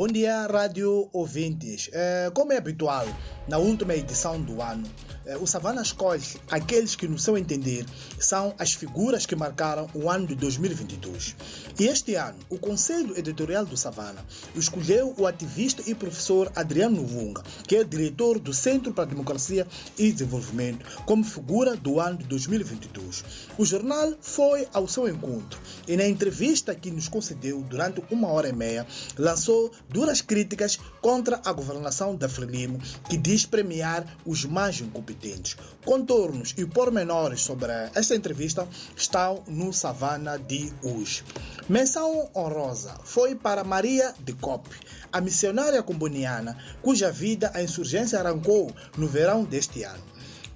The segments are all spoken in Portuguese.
Bom dia, rádio ouvintes. É, como é habitual, na última edição do ano, o Savana escolhe aqueles que, no seu entender, são as figuras que marcaram o ano de 2022. E este ano, o Conselho Editorial do Savana escolheu o ativista e professor Adriano Vunga, que é diretor do Centro para a Democracia e Desenvolvimento, como figura do ano de 2022. O jornal foi ao seu encontro e, na entrevista que nos concedeu durante uma hora e meia, lançou duras críticas contra a governação da Frelimo, que diz premiar os mais incompetentes. Contornos e pormenores sobre esta entrevista estão no Savana de hoje. Menção honrosa foi para Maria de Coppe, a missionária comboniana, cuja vida a insurgência arrancou no verão deste ano.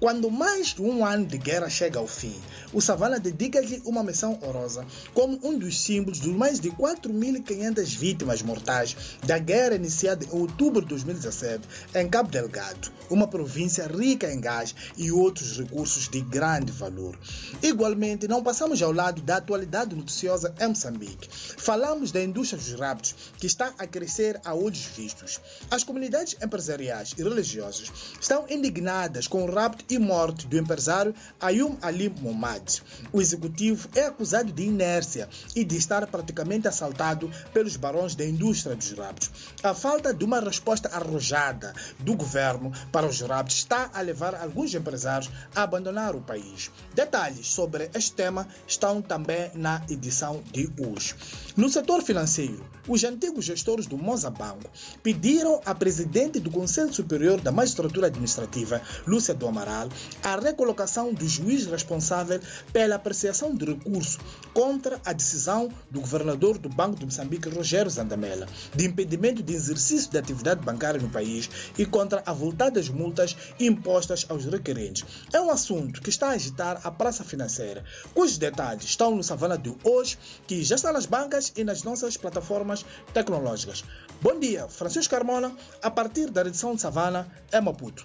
Quando mais de um ano de guerra chega ao fim, o Savana dedica-lhe uma menção honrosa como um dos símbolos dos mais de 4.500 vítimas mortais da guerra iniciada em outubro de 2017 em Cabo Delgado, uma província rica em gás e outros recursos de grande valor. Igualmente, não passamos ao lado da atualidade noticiosa em Moçambique. Falamos da indústria dos raptos, que está a crescer a olhos vistos. As comunidades empresariais e religiosas estão indignadas com o rapto e morte do empresário Ayum Ali Momad. O executivo é acusado de inércia e de estar praticamente assaltado pelos barões da indústria dos raptos. A falta de uma resposta arrojada do governo para os raptos está a levar alguns empresários a abandonar o país. Detalhes sobre este tema estão também na edição de hoje. No setor financeiro, os antigos gestores do Mozabanco pediram à presidente do Conselho Superior da Magistratura Administrativa, Lúcia do Amaral, a recolocação do juiz responsável pela apreciação de recurso contra a decisão do governador do Banco de Moçambique, Rogério Zandamela, de impedimento de exercício de atividade bancária no país e contra a voltada das multas impostas aos requerentes. É um assunto que está a agitar a praça financeira, cujos detalhes estão no Savana de hoje, que já está nas bancas e nas nossas plataformas tecnológicas. Bom dia, Francisco Carmona, a partir da edição de Savana, é Maputo.